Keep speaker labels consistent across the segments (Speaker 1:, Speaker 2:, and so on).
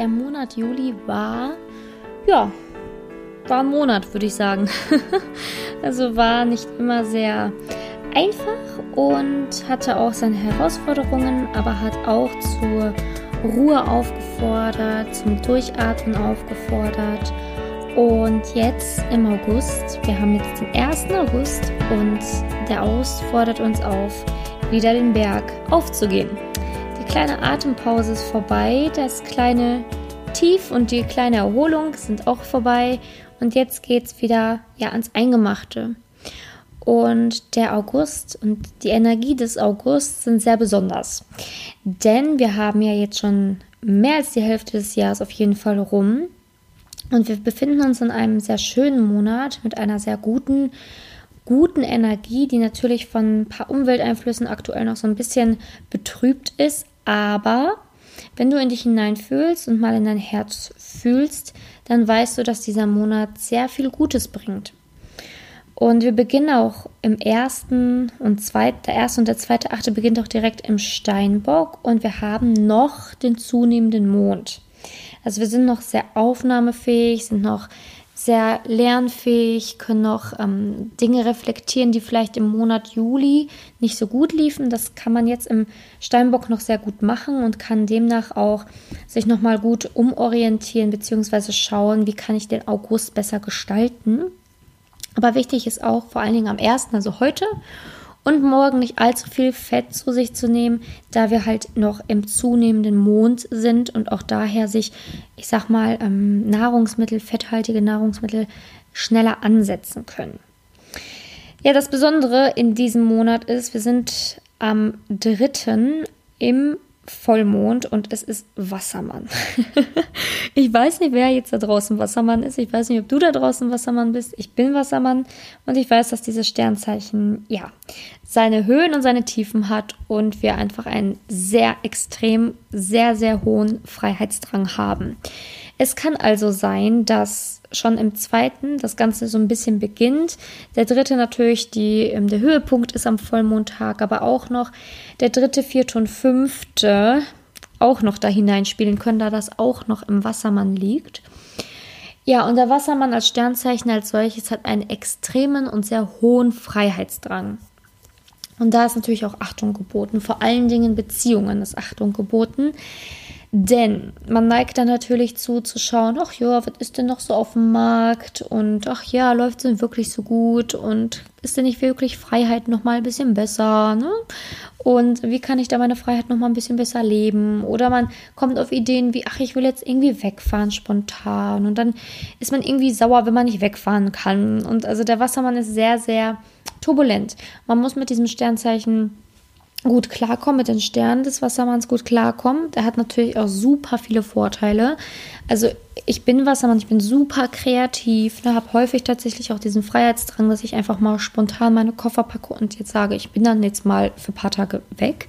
Speaker 1: der Monat Juli war, ja, war ein Monat, würde ich sagen. also war nicht immer sehr einfach und hatte auch seine Herausforderungen, aber hat auch zur Ruhe aufgefordert, zum Durchatmen aufgefordert. Und jetzt im August, wir haben jetzt den 1. August und der August fordert uns auf, wieder den Berg aufzugehen. Kleine Atempause ist vorbei, das kleine Tief und die kleine Erholung sind auch vorbei und jetzt geht es wieder ja, ans Eingemachte. Und der August und die Energie des Augusts sind sehr besonders. Denn wir haben ja jetzt schon mehr als die Hälfte des Jahres auf jeden Fall rum. Und wir befinden uns in einem sehr schönen Monat mit einer sehr guten, guten Energie, die natürlich von ein paar Umwelteinflüssen aktuell noch so ein bisschen betrübt ist. Aber wenn du in dich hineinfühlst und mal in dein Herz fühlst, dann weißt du, dass dieser Monat sehr viel Gutes bringt. Und wir beginnen auch im ersten und zweiten, der erste und der zweite Achte beginnt auch direkt im Steinbock und wir haben noch den zunehmenden Mond. Also wir sind noch sehr aufnahmefähig, sind noch sehr lernfähig, können noch ähm, Dinge reflektieren, die vielleicht im Monat Juli nicht so gut liefen. Das kann man jetzt im Steinbock noch sehr gut machen und kann demnach auch sich nochmal gut umorientieren bzw. schauen, wie kann ich den August besser gestalten. Aber wichtig ist auch vor allen Dingen am 1., also heute und morgen nicht allzu viel Fett zu sich zu nehmen, da wir halt noch im zunehmenden Mond sind und auch daher sich, ich sag mal, ähm, Nahrungsmittel, fetthaltige Nahrungsmittel schneller ansetzen können. Ja, das Besondere in diesem Monat ist, wir sind am 3. im Vollmond und es ist Wassermann. ich weiß nicht, wer jetzt da draußen Wassermann ist. Ich weiß nicht, ob du da draußen Wassermann bist. Ich bin Wassermann und ich weiß, dass dieses Sternzeichen, ja, seine Höhen und seine Tiefen hat und wir einfach einen sehr extrem, sehr, sehr hohen Freiheitsdrang haben. Es kann also sein, dass schon im zweiten das Ganze so ein bisschen beginnt. Der dritte natürlich die, ähm, der Höhepunkt ist am Vollmondtag, aber auch noch der dritte, vierte und fünfte auch noch da hineinspielen können, da das auch noch im Wassermann liegt. Ja, und der Wassermann als Sternzeichen als solches hat einen extremen und sehr hohen Freiheitsdrang. Und da ist natürlich auch Achtung geboten, vor allen Dingen Beziehungen ist Achtung geboten. Denn man neigt dann natürlich zu, zu schauen, ach ja, was ist denn noch so auf dem Markt? Und ach ja, läuft es denn wirklich so gut? Und ist denn nicht wirklich Freiheit nochmal ein bisschen besser? Ne? Und wie kann ich da meine Freiheit nochmal ein bisschen besser leben? Oder man kommt auf Ideen wie, ach, ich will jetzt irgendwie wegfahren spontan. Und dann ist man irgendwie sauer, wenn man nicht wegfahren kann. Und also der Wassermann ist sehr, sehr turbulent. Man muss mit diesem Sternzeichen gut klarkommen, mit den Sternen des Wassermanns gut klarkommen. Der hat natürlich auch super viele Vorteile. Also ich bin Wassermann, ich bin super kreativ, ne, habe häufig tatsächlich auch diesen Freiheitsdrang, dass ich einfach mal spontan meine Koffer packe und jetzt sage, ich bin dann jetzt mal für ein paar Tage weg.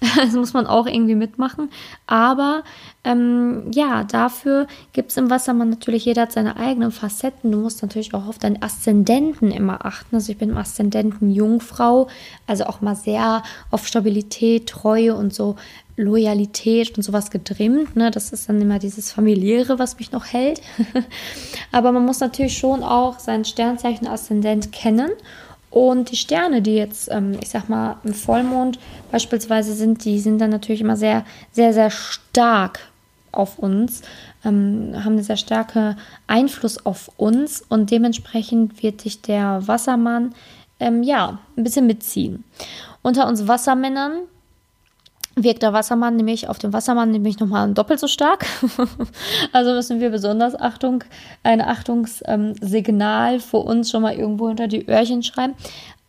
Speaker 1: Das muss man auch irgendwie mitmachen. Aber ähm, ja, dafür gibt es im Wassermann natürlich, jeder hat seine eigenen Facetten. Du musst natürlich auch auf deinen Aszendenten immer achten. Also ich bin im Aszendenten Jungfrau, also auch mal sehr auf Stabilität, Treue und so Loyalität und sowas getrimmt. Ne? Das ist dann immer dieses familiäre, was mich noch hält. Aber man muss natürlich schon auch sein Sternzeichen Aszendent kennen. Und die Sterne, die jetzt, ähm, ich sag mal, im Vollmond beispielsweise sind, die sind dann natürlich immer sehr, sehr, sehr stark auf uns, ähm, haben einen sehr starken Einfluss auf uns und dementsprechend wird sich der Wassermann ähm, ja ein bisschen mitziehen. Unter uns Wassermännern wirkt der Wassermann nämlich auf den Wassermann nämlich nochmal doppelt so stark. also müssen wir besonders Achtung, ein Achtungssignal für uns schon mal irgendwo hinter die Öhrchen schreiben.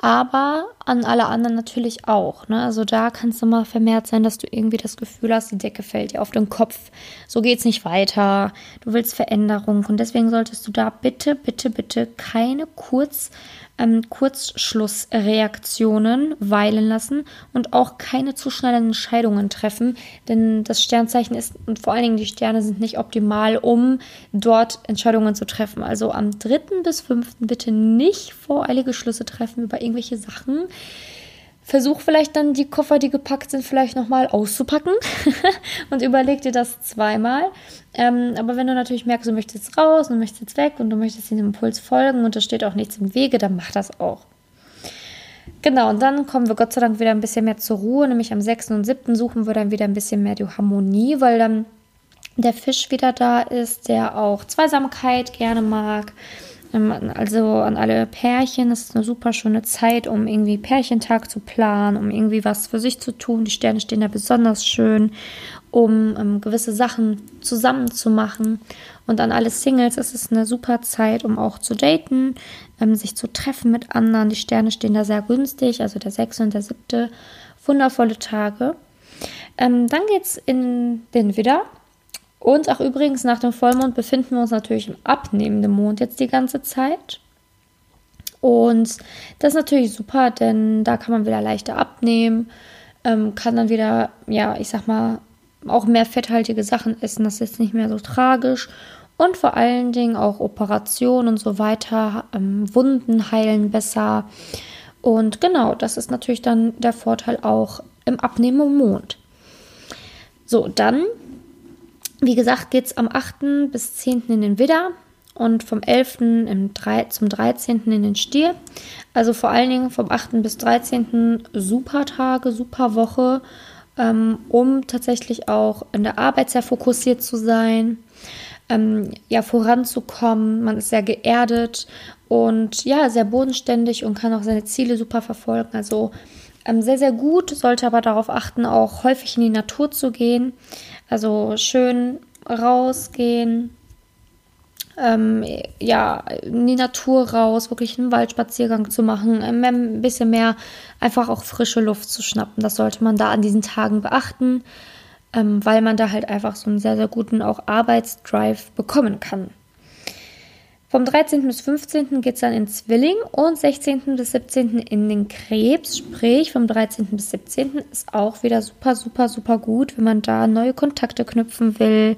Speaker 1: Aber an alle anderen natürlich auch. Ne? Also da kann es mal vermehrt sein, dass du irgendwie das Gefühl hast, die Decke fällt dir auf den Kopf. So geht es nicht weiter. Du willst Veränderung. Und deswegen solltest du da bitte, bitte, bitte keine kurz ähm, Kurzschlussreaktionen weilen lassen und auch keine zu schnellen Entscheidungen treffen, denn das Sternzeichen ist und vor allen Dingen die Sterne sind nicht optimal, um dort Entscheidungen zu treffen. Also am 3. bis 5. bitte nicht voreilige Schlüsse treffen über irgendwelche Sachen versuch vielleicht dann die Koffer, die gepackt sind, vielleicht nochmal auszupacken und überleg dir das zweimal. Ähm, aber wenn du natürlich merkst, du möchtest raus und möchtest jetzt weg und du möchtest dem Impuls folgen und da steht auch nichts im Wege, dann mach das auch. Genau, und dann kommen wir Gott sei Dank wieder ein bisschen mehr zur Ruhe, nämlich am 6. und 7. suchen wir dann wieder ein bisschen mehr die Harmonie, weil dann der Fisch wieder da ist, der auch Zweisamkeit gerne mag. Ähm, also an alle Pärchen, das ist eine super schöne Zeit, um irgendwie Pärchentag zu planen, um irgendwie was für sich zu tun. Die Sterne stehen da besonders schön, um um gewisse Sachen zusammen zu machen. Und an alle Singles ist es eine super Zeit, um auch zu daten, ähm, sich zu treffen mit anderen. Die Sterne stehen da sehr günstig, also der sechste und der siebte. Wundervolle Tage. Ähm, dann es in den Widder. Und auch übrigens nach dem Vollmond befinden wir uns natürlich im abnehmenden Mond jetzt die ganze Zeit. Und das ist natürlich super, denn da kann man wieder leichter abnehmen, ähm, kann dann wieder, ja, ich sag mal, auch mehr fetthaltige Sachen essen. Das ist nicht mehr so tragisch. Und vor allen Dingen auch Operationen und so weiter, ähm, Wunden heilen besser. Und genau, das ist natürlich dann der Vorteil auch im Abnehmen Mond. So, dann, wie gesagt, geht es am 8. bis 10. in den Widder und vom 11. Im 3, zum 13. in den Stier. Also vor allen Dingen vom 8. bis 13. super Tage, super Woche, ähm, um tatsächlich auch in der Arbeit sehr fokussiert zu sein ähm, ja, voranzukommen. Man ist sehr geerdet und ja, sehr bodenständig und kann auch seine Ziele super verfolgen. Also sehr, sehr gut, sollte aber darauf achten, auch häufig in die Natur zu gehen. Also schön rausgehen, ähm, ja, in die Natur raus, wirklich einen Waldspaziergang zu machen, ähm, ein bisschen mehr einfach auch frische Luft zu schnappen. Das sollte man da an diesen Tagen beachten ähm, weil man da halt einfach so einen sehr, sehr guten auch Arbeitsdrive bekommen kann. Vom 13. bis 15. geht es dann in Zwilling und 16. bis 17. in den Krebs. Sprich, vom 13. bis 17. ist auch wieder super, super, super gut, wenn man da neue Kontakte knüpfen will,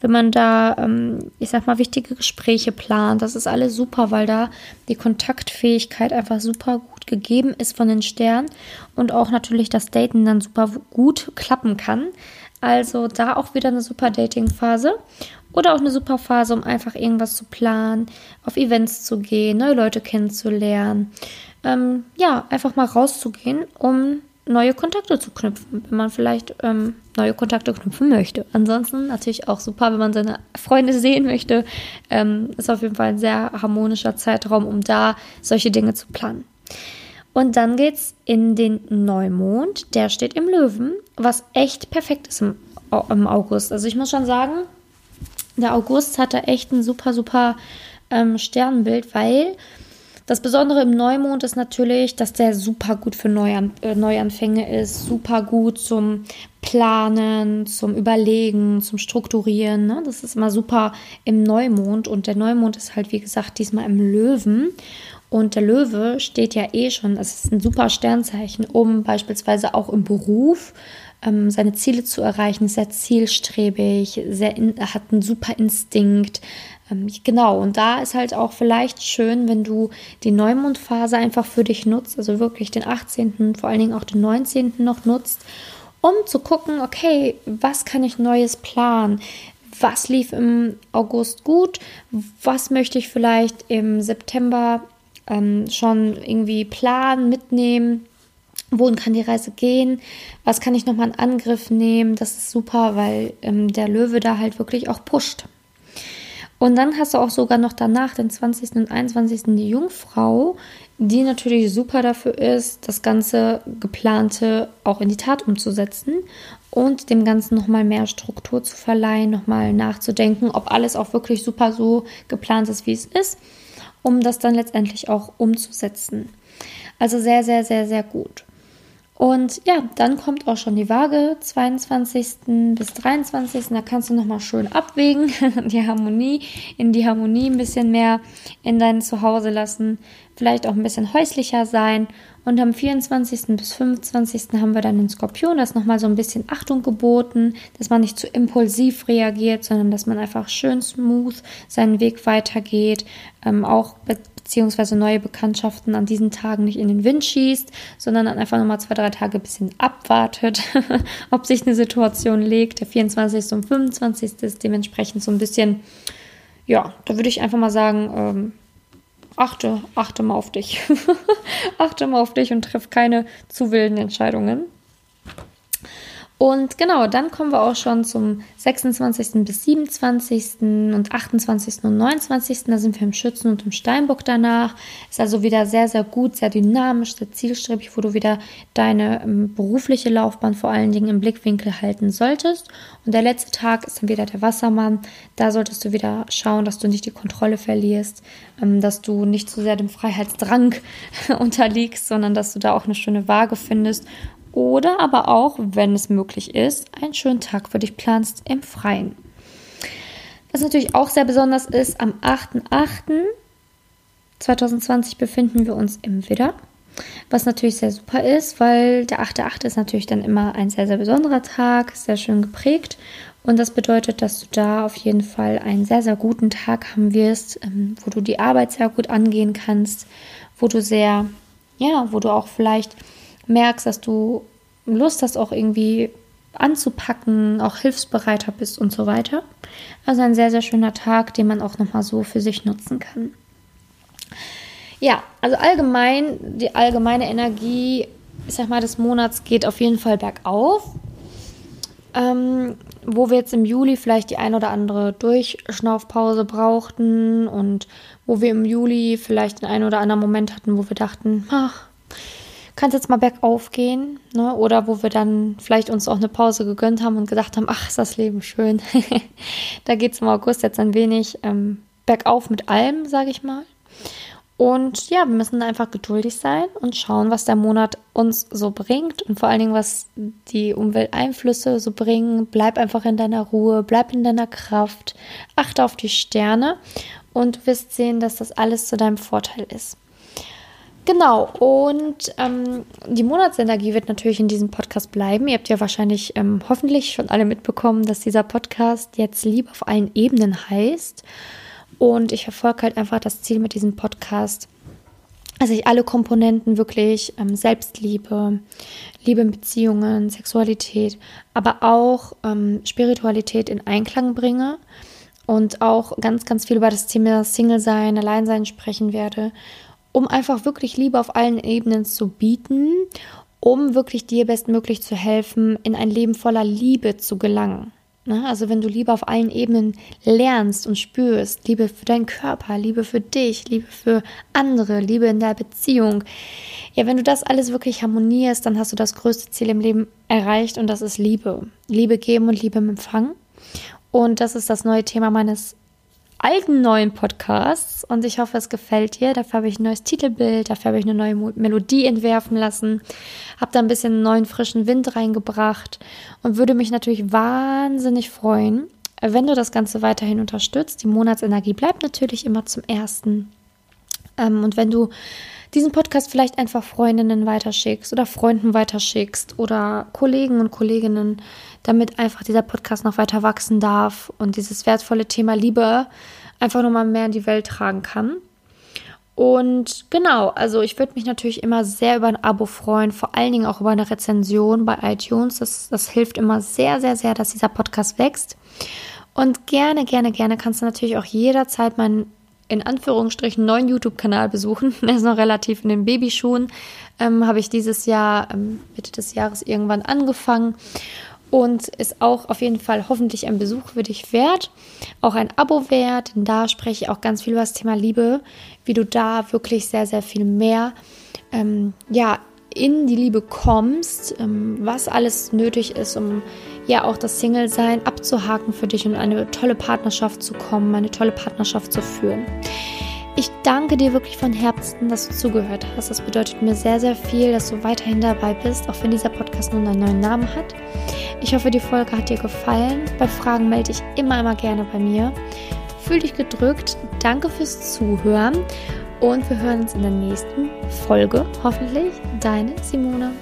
Speaker 1: wenn man da, ähm, ich sag mal, wichtige Gespräche plant. Das ist alles super, weil da die Kontaktfähigkeit einfach super gut gegeben ist von den Sternen und auch natürlich das Daten dann super gut klappen kann. Also da auch wieder eine super Dating-Phase oder auch eine super Phase, um einfach irgendwas zu planen, auf Events zu gehen, neue Leute kennenzulernen. Ähm, ja, einfach mal rauszugehen, um neue Kontakte zu knüpfen, wenn man vielleicht ähm, neue Kontakte knüpfen möchte. Ansonsten natürlich auch super, wenn man seine Freunde sehen möchte. Ähm, ist auf jeden Fall ein sehr harmonischer Zeitraum, um da solche Dinge zu planen. Und dann geht's in den Neumond, der steht im Löwen, was echt perfekt ist im, im August. Also ich muss schon sagen, der August hat da echt ein super, super ähm, Sternbild, weil das Besondere im Neumond ist natürlich, dass der super gut für Neuan äh, Neuanfänge ist, super gut zum Planen, zum Überlegen, zum Strukturieren. Ne? Das ist immer super im Neumond und der Neumond ist halt, wie gesagt, diesmal im Löwen. Und der Löwe steht ja eh schon, es ist ein super Sternzeichen, um beispielsweise auch im Beruf ähm, seine Ziele zu erreichen, sehr zielstrebig, sehr in, hat einen super Instinkt. Ähm, genau, und da ist halt auch vielleicht schön, wenn du die Neumondphase einfach für dich nutzt, also wirklich den 18., vor allen Dingen auch den 19. noch nutzt, um zu gucken, okay, was kann ich Neues planen? Was lief im August gut? Was möchte ich vielleicht im September ähm, schon irgendwie planen, mitnehmen. Wohin kann die Reise gehen? Was kann ich nochmal in Angriff nehmen? Das ist super, weil ähm, der Löwe da halt wirklich auch pusht. Und dann hast du auch sogar noch danach, den 20. und 21. die Jungfrau, die natürlich super dafür ist, das ganze geplante auch in die Tat umzusetzen und dem Ganzen nochmal mehr Struktur zu verleihen, nochmal nachzudenken, ob alles auch wirklich super so geplant ist, wie es ist um das dann letztendlich auch umzusetzen. Also sehr, sehr, sehr, sehr gut. Und ja, dann kommt auch schon die Waage, 22. bis 23. Da kannst du nochmal schön abwägen, die Harmonie, in die Harmonie ein bisschen mehr in dein Zuhause lassen, vielleicht auch ein bisschen häuslicher sein. Und am 24. bis 25. haben wir dann den Skorpion, das nochmal so ein bisschen Achtung geboten, dass man nicht zu impulsiv reagiert, sondern dass man einfach schön smooth seinen Weg weitergeht. Ähm, auch beziehungsweise neue Bekanntschaften an diesen Tagen nicht in den Wind schießt, sondern dann einfach nochmal zwei, drei Tage ein bisschen abwartet, ob sich eine Situation legt. Der 24. und 25. ist dementsprechend so ein bisschen, ja, da würde ich einfach mal sagen, ähm, achte, achte mal auf dich. achte mal auf dich und treff keine zu wilden Entscheidungen. Und genau, dann kommen wir auch schon zum 26. bis 27. und 28. und 29. Da sind wir im Schützen und im Steinbock danach. Ist also wieder sehr, sehr gut, sehr dynamisch, sehr zielstrebig, wo du wieder deine ähm, berufliche Laufbahn vor allen Dingen im Blickwinkel halten solltest. Und der letzte Tag ist dann wieder der Wassermann. Da solltest du wieder schauen, dass du nicht die Kontrolle verlierst, ähm, dass du nicht zu sehr dem Freiheitsdrang unterliegst, sondern dass du da auch eine schöne Waage findest oder aber auch, wenn es möglich ist, einen schönen Tag für dich planst im Freien. Was natürlich auch sehr besonders ist, am 8.8.2020 befinden wir uns im Widder. Was natürlich sehr super ist, weil der 8.8. ist natürlich dann immer ein sehr, sehr besonderer Tag, sehr schön geprägt. Und das bedeutet, dass du da auf jeden Fall einen sehr, sehr guten Tag haben wirst, ähm, wo du die Arbeit sehr gut angehen kannst, wo du sehr, ja, wo du auch vielleicht merkst, dass du Lust hast, auch irgendwie anzupacken, auch hilfsbereiter bist und so weiter. Also ein sehr, sehr schöner Tag, den man auch nochmal so für sich nutzen kann. Ja, also allgemein, die allgemeine Energie, ich sag mal, des Monats geht auf jeden Fall bergauf. Ähm, wo wir jetzt im Juli vielleicht die ein oder andere Durchschnaufpause brauchten und wo wir im Juli vielleicht den einen oder anderen Moment hatten, wo wir dachten, ach, kann es jetzt mal bergauf gehen, ne? Oder wo wir dann vielleicht uns auch eine Pause gegönnt haben und gedacht haben, ach, ist das Leben schön. da geht es im August jetzt ein wenig ähm, bergauf mit allem, sage ich mal. Und ja, wir müssen einfach geduldig sein und schauen, was der Monat uns so bringt und vor allen Dingen, was die Umwelteinflüsse so bringen. Bleib einfach in deiner Ruhe, bleib in deiner Kraft, achte auf die Sterne und du wirst sehen, dass das alles zu deinem Vorteil ist. Genau, und ähm, die Monatsenergie wird natürlich in diesem Podcast bleiben. Ihr habt ja wahrscheinlich ähm, hoffentlich schon alle mitbekommen, dass dieser Podcast jetzt Liebe auf allen Ebenen heißt. Und ich verfolge halt einfach das Ziel mit diesem Podcast, dass ich alle Komponenten wirklich ähm, Selbstliebe, Liebe in Beziehungen, Sexualität, aber auch ähm, Spiritualität in Einklang bringe und auch ganz, ganz viel über das Thema Single-Sein, Alleinsein sprechen werde um einfach wirklich Liebe auf allen Ebenen zu bieten, um wirklich dir bestmöglich zu helfen, in ein Leben voller Liebe zu gelangen. Ne? Also wenn du Liebe auf allen Ebenen lernst und spürst, Liebe für deinen Körper, Liebe für dich, Liebe für andere, Liebe in der Beziehung, ja, wenn du das alles wirklich harmonierst, dann hast du das größte Ziel im Leben erreicht und das ist Liebe. Liebe geben und Liebe empfangen. Und das ist das neue Thema meines alten neuen Podcasts und ich hoffe, es gefällt dir. Dafür habe ich ein neues Titelbild, dafür habe ich eine neue Melodie entwerfen lassen, habe da ein bisschen neuen frischen Wind reingebracht und würde mich natürlich wahnsinnig freuen, wenn du das Ganze weiterhin unterstützt. Die Monatsenergie bleibt natürlich immer zum ersten. Ähm, und wenn du diesen Podcast vielleicht einfach Freundinnen weiterschickst oder Freunden weiterschickst oder Kollegen und Kolleginnen, damit einfach dieser Podcast noch weiter wachsen darf und dieses wertvolle Thema Liebe einfach nochmal mehr in die Welt tragen kann. Und genau, also ich würde mich natürlich immer sehr über ein Abo freuen, vor allen Dingen auch über eine Rezension bei iTunes. Das, das hilft immer sehr, sehr, sehr, dass dieser Podcast wächst. Und gerne, gerne, gerne kannst du natürlich auch jederzeit meinen in Anführungsstrichen neuen YouTube-Kanal besuchen. Er ist noch relativ in den Babyschuhen. Ähm, Habe ich dieses Jahr, ähm, Mitte des Jahres irgendwann angefangen und ist auch auf jeden Fall hoffentlich ein Besuch für dich wert, auch ein Abo wert, denn da spreche ich auch ganz viel über das Thema Liebe, wie du da wirklich sehr, sehr viel mehr ähm, ja, in die Liebe kommst, ähm, was alles nötig ist, um ja auch das Single-Sein abzuhaken für dich und eine tolle Partnerschaft zu kommen, eine tolle Partnerschaft zu führen. Ich danke dir wirklich von Herzen, dass du zugehört hast. Das bedeutet mir sehr, sehr viel, dass du weiterhin dabei bist, auch wenn dieser Podcast nun einen neuen Namen hat. Ich hoffe, die Folge hat dir gefallen. Bei Fragen melde dich immer, immer gerne bei mir. Fühl dich gedrückt. Danke fürs Zuhören und wir hören uns in der nächsten Folge. Hoffentlich deine Simone.